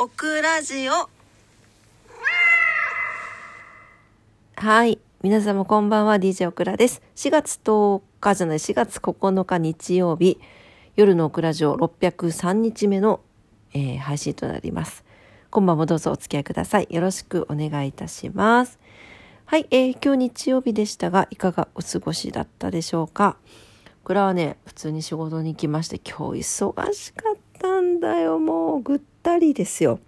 オクラジオはい。皆様こんばんは、DJ オクラです。4月10日じゃない、4月9日日曜日、夜のオクラジオ603日目の、えー配信となります。今晩もどうぞお付き合いください。よろしくお願いいたします。はい、えー今日日曜日でしたが、いかがお過ごしだったでしょうか？これはね、普通に仕事に行きまして、今日忙しかったんだよ、もうぐったりですよ。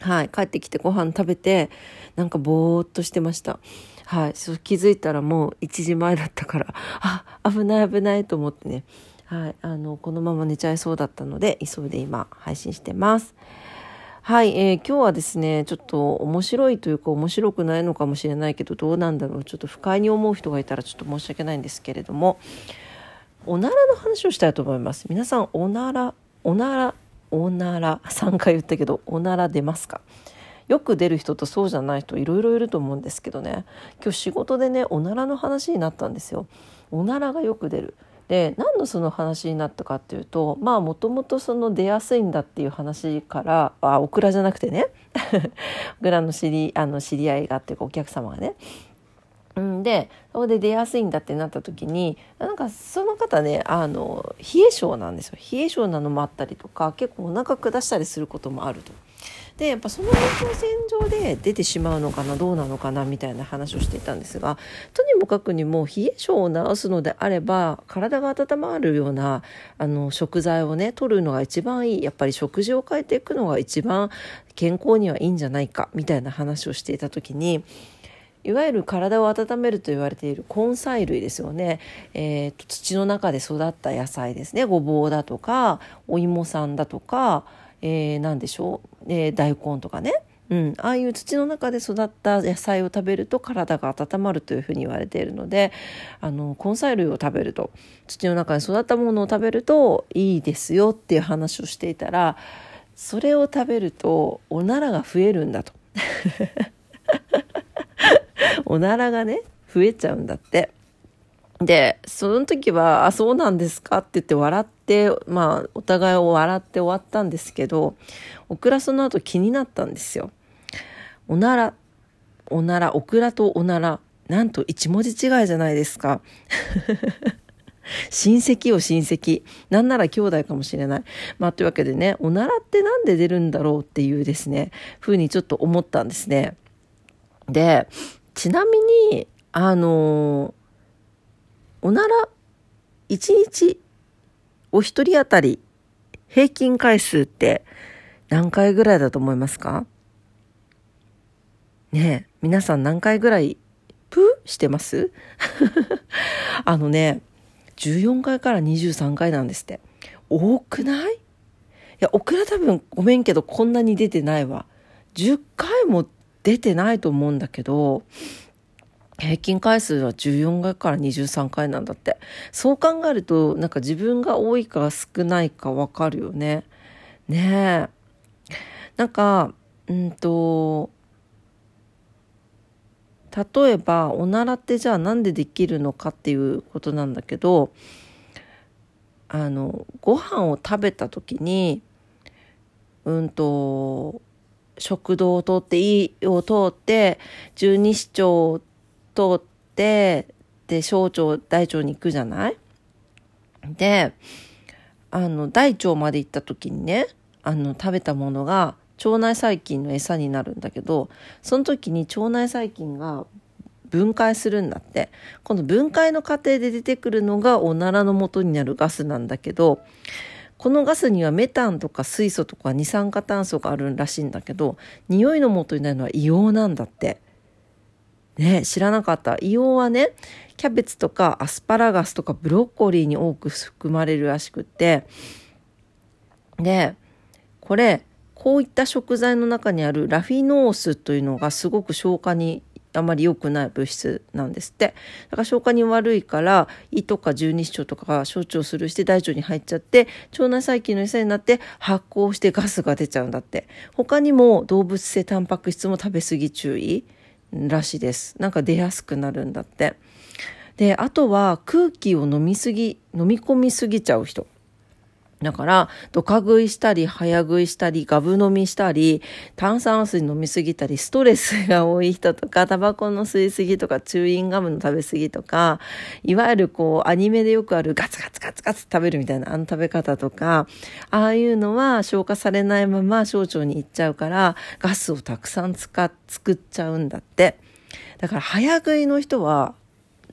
はい、帰ってきてご飯食べてなんかぼーっとしてました。はい、そう気づいたらもう1時前だったから あ危ない危ないと思ってね、はい、あのこのまま寝ちゃいそうだったので急いで今配信してます。はい、えー今日はですねちょっと面白いというか面白くないのかもしれないけどどうなんだろう。ちょっと不快に思う人がいたらちょっと申し訳ないんですけれどもおならの話をしたいと思います。皆さんおならおならおなら3回言ったけどおなら出ますか？よく出る人とそうじゃない人いろいろいると思うんですけどね。今日仕事でねおならの話になったんですよ。おならがよく出る。で何のその話になったかっていうとまあもともとその出やすいんだっていう話からあオクラじゃなくてね。オクラの知りあの知り合いがっていうかお客様がね。うん。でそこで出やすいんだってなった時になんかその方ねあの冷え性なんですよ。冷え性なのもあったりとか結構お腹下したりすることもあると。でやっぱその延長線上で出てしまうのかなどうなのかなみたいな話をしていたんですがとにもかくにも冷え性を治すのであれば体が温まるようなあの食材をね取るのが一番いい。やっぱり食事を変えていくのが一番健康にはいいんじゃないかみたいな話をしていた時にいわゆる体を温めると言われている根菜類ですよね、えーと土の中で育った野菜ですね。ごぼうだとかお芋さんだとか、えー、何でしょう、えー大根とかね、うん、ああいう土の中で育った野菜を食べると体が温まるというふうに言われているのであの根菜類を食べると土の中で育ったものを食べるといいですよっていう話をしていたらそれを食べるとおならが増えるんだと。おならがね増えちゃうんだって。でその時は「あそうなんですか」って言って笑ってまあお互いを笑って終わったんですけどオクラその後気になったんですよ。おならおならオクラとおならなんと一文字違いじゃないですか。親戚よ親戚なんなら兄弟かもしれない。まあというわけでねおならってなんで出るんだろうっていうですねふうにちょっと思ったんですね。でちなみにあのおなら1日お一人当たり平均回数って何回ぐらいだと思いますか？ねえ皆さん何回ぐらいプーしてます？あのね14回から23回なんですって。多くない？いやオクラ多分ごめんけどこんなに出てないわ。10回も出てないと思うんだけど平均回数は14回から23回なんだって。そう考えるとなんか自分が多いか少ないか分かるよね。ねえ。なんかうんと例えばおならってじゃあなんでできるのかっていうことなんだけどあのご飯を食べた時にうんと食道を通って胃を通って十二指腸を通ってで小腸大腸に行くじゃない？であの大腸まで行った時にねあの食べたものが腸内細菌の餌になるんだけどその時に腸内細菌が分解するんだって。この分解の過程で出てくるのがおならの元になるガスなんだけどこのガスにはメタンとか水素とか二酸化炭素があるらしいんだけど匂いの元になるのは硫黄なんだって。ね知らなかった硫黄はねキャベツとかアスパラガスとかブロッコリーに多く含まれるらしくってでこれこういった食材の中にあるラフィノースというのがすごく消化にあまり良くない物質なんですって。だから消化に悪いから胃とか十二指腸とかが小腸するして大腸に入っちゃって腸内細菌の餌になって発酵してガスが出ちゃうんだって。他にも動物性タンパク質も食べ過ぎ注意らしいです。なんか出やすくなるんだって。であとは空気を飲みすぎ飲み込みすぎちゃう人。だから、ドカ食いしたり、早食いしたり、ガブ飲みしたり、炭酸水飲みすぎたり、ストレスが多い人とか、タバコの吸いすぎとか、チューインガムの食べすぎとか、いわゆるこう、アニメでよくあるガツガツガツガツ食べるみたいなあの食べ方とか、ああいうのは消化されないまま小腸に行っちゃうから、ガスをたくさん使っ、作っちゃうんだって。だから、早食いの人は、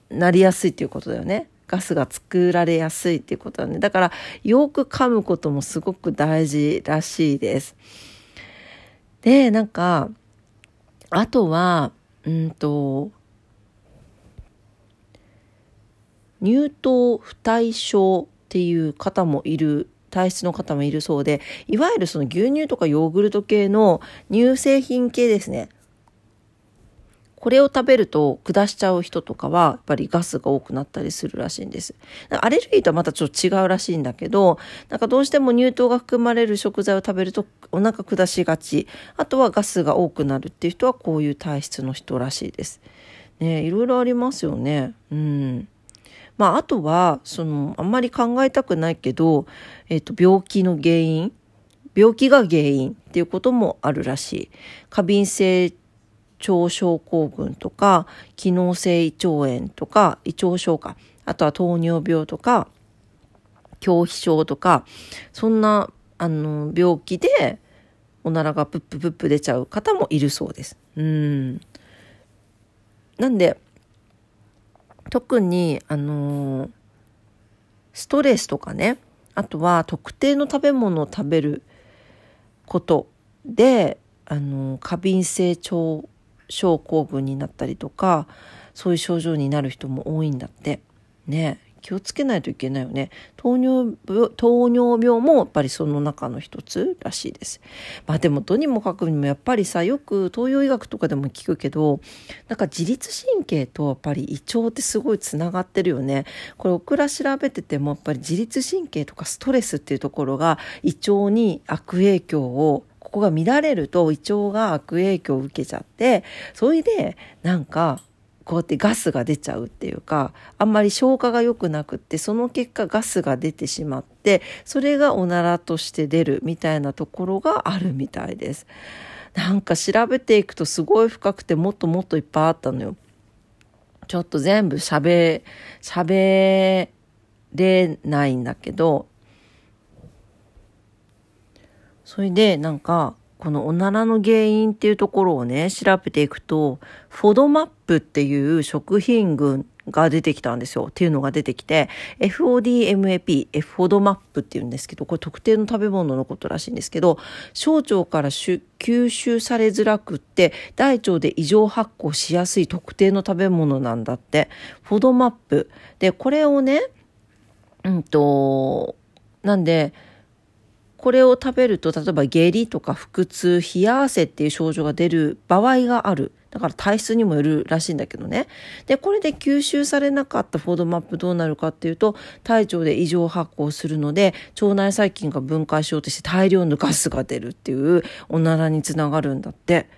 なりやすいっていうことだよね。ガスが作られやすいっていうことだね。だから、よく噛むこともすごく大事らしいです。で、なんか、あとは、うんと、乳糖不対症っていう方もいる体質の方もいるそうでいわゆるその牛乳とかヨーグルト系の乳製品系ですねこれを食べると下しちゃう人とかはやっぱりガスが多くなったりするらしいんです。アレルギーとはまたちょっと違うらしいんだけど、なんかどうしても乳糖が含まれる食材を食べるとお腹下しがち。あとはガスが多くなるっていう人はこういう体質の人らしいです。ねいろいろありますよね。うん。まああとは、その、あんまり考えたくないけど、えっ、ー、と、病気の原因？病気が原因っていうこともあるらしい。過敏性腸症候群とか、機能性胃腸炎とか、胃腸症か、あとは糖尿病とか、狂皮症とか、そんな、あの、病気で、おならがプッププップ出ちゃう方もいるそうです。うん。なんで、特に、あのストレスとかね、あとは特定の食べ物を食べることで、あの過敏性腸症候群になったりとかそういう症状になる人も多いんだって。ね。気をつけないといけないよね。糖尿病糖尿病もやっぱりその中の一つらしいです。まあでもとにもかくにもやっぱりさよく東洋医学とかでも聞くけどなんか自律神経とやっぱり胃腸ってすごいつながってるよね。これオクラ調べててもやっぱり自律神経とかストレスっていうところが胃腸に悪影響をここが乱れると胃腸が悪影響を受けちゃってそれでなんかこうやってガスが出ちゃうっていうかあんまり消化が良くなくってその結果ガスが出てしまってそれがおならとして出るみたいなところがあるみたいです。なんか調べていくとすごい深くてもっともっといっぱいあったのよ。ちょっと全部喋、喋れないんだけど、それでなんか、このおならの原因っていうところをね、調べていくと、フォドマップっていう食品群が出てきたんですよ。っていうのが出てきて、FODMAP、F フォドマップっていうんですけど、これ特定の食べ物のことらしいんですけど、小腸から吸収されづらくって、大腸で異常発酵しやすい特定の食べ物なんだって。フォドマップ。で、これをね、うんと、なんで、これを食べると例えば下痢とか腹痛冷や汗っていう症状が出る場合がある。だから体質にもよるらしいんだけどね。でこれで吸収されなかったフォードマップどうなるかっていうと体腸で異常発酵するので腸内細菌が分解しようとして大量のガスが出るっていうおならにつながるんだって。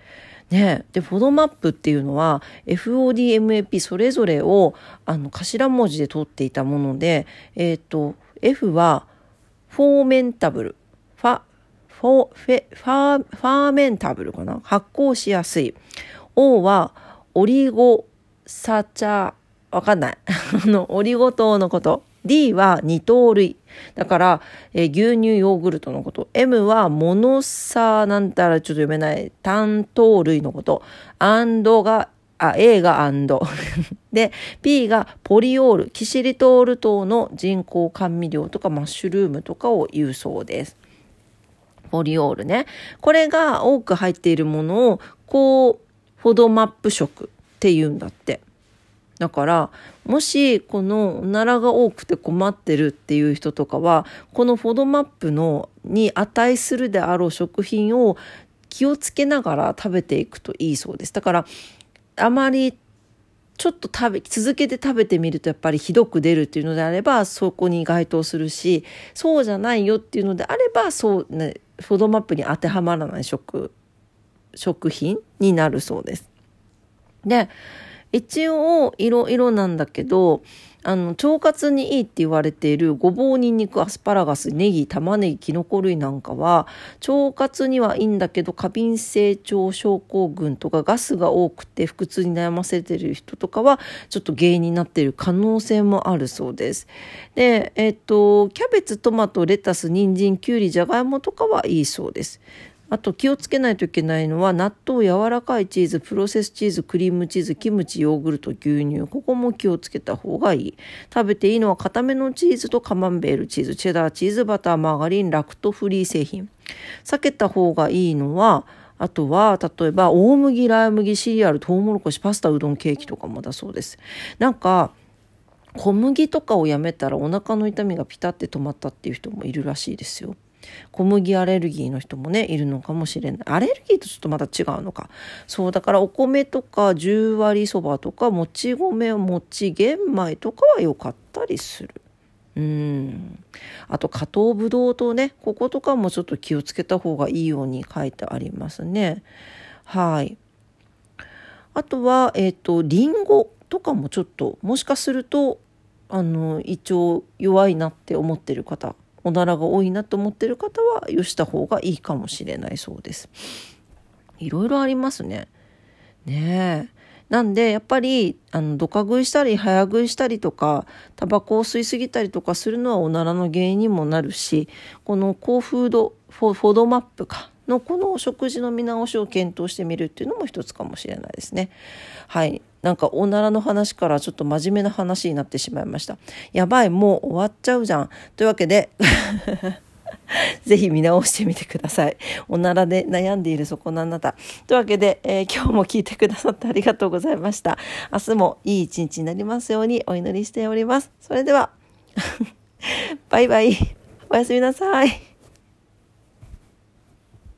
ね、でフォードマップっていうのは FODMAP それぞれをあの頭文字で取っていたもので、えーと F はフォーメンタブル。ファ、フォ、フェ、ファファーメンタブルかな？発酵しやすい。O はオリゴサチャ、わかんない。あの、オリゴ糖のこと。D は二糖類。だから、えー、牛乳ヨーグルトのこと。M はモノサなんたらちょっと読めない単糖類のこと。アンドが、あ、A がアンド。で、P がポリオール、キシリトール糖の人工甘味料とかマッシュルームとかを言うそうです。ポリオールね。これが多く入っているものを、こう、フォドマップ食って言うんだって。だから、もし、このおならが多くて困ってるっていう人とかは、このフォドマップの、に値するであろう食品を気をつけながら食べていくといいそうです。だから、あまりちょっと食べ続けて食べてみるとやっぱりひどく出るっていうのであればそこに該当するしそうじゃないよっていうのであればそう、ね、フォドマップに当てはまらない食食品になるそうです。で一応いろいろなんだけどあの腸活にいいって言われているごぼうにんにくアスパラガスネギ玉ねぎきのこ類なんかは腸活にはいいんだけど過敏性腸症候群とかガスが多くて腹痛に悩ませてる人とかはちょっと原因になっている可能性もあるそうです。で、えっと、キャベツトマトレタス人参きゅうりじゃがいもとかはいいそうです。あと気をつけないといけないのは納豆柔らかいチーズプロセスチーズクリームチーズキムチヨーグルト牛乳ここも気をつけた方がいい食べていいのは固めのチーズとカマンベールチーズチェダーチーズバターマーガリンラクトフリー製品避けた方がいいのはあとは、例えば、大麦、ライ麦、シリアル、トウモロコシ、パスタ、うどん、ケーキとかもだそうです。なんか、小麦とかをやめたらお腹の痛みがピタって止まったっていう人もいるらしいですよ。小麦アレルギーの人もねいるのかもしれない。アレルギーとちょっとまた違うのか。そうだからお米とか十割そばとかもち米もち玄米とかは良かったりする。うん。あと加糖ぶどうとねこことかもちょっと気をつけた方がいいように書いてありますね。はい。あとはえっ、ー、とりんごとかもちょっともしかするとあの胃腸弱いなって思ってる方おならが多いなと思ってる方はよした方がいいかもしれないそうです。いろいろありますね。ねえ。なんでやっぱりあのドカ食いしたり早食いしたりとかタバコを吸いすぎたりとかするのはおならの原因にもなるしこの高フードフォドマップかのこの食事の見直しを検討してみるっていうのも一つかもしれないですね。はいなんかおならの話からちょっと真面目な話になってしまいました。やばい、もう終わっちゃうじゃん。というわけで ぜひ見直してみてください。おならで悩んでいるそこのあなた。というわけで、えー、今日も聞いてくださってありがとうございました。明日もいい一日になりますようにお祈りしております。それでは、バイバイ。おやすみなさい。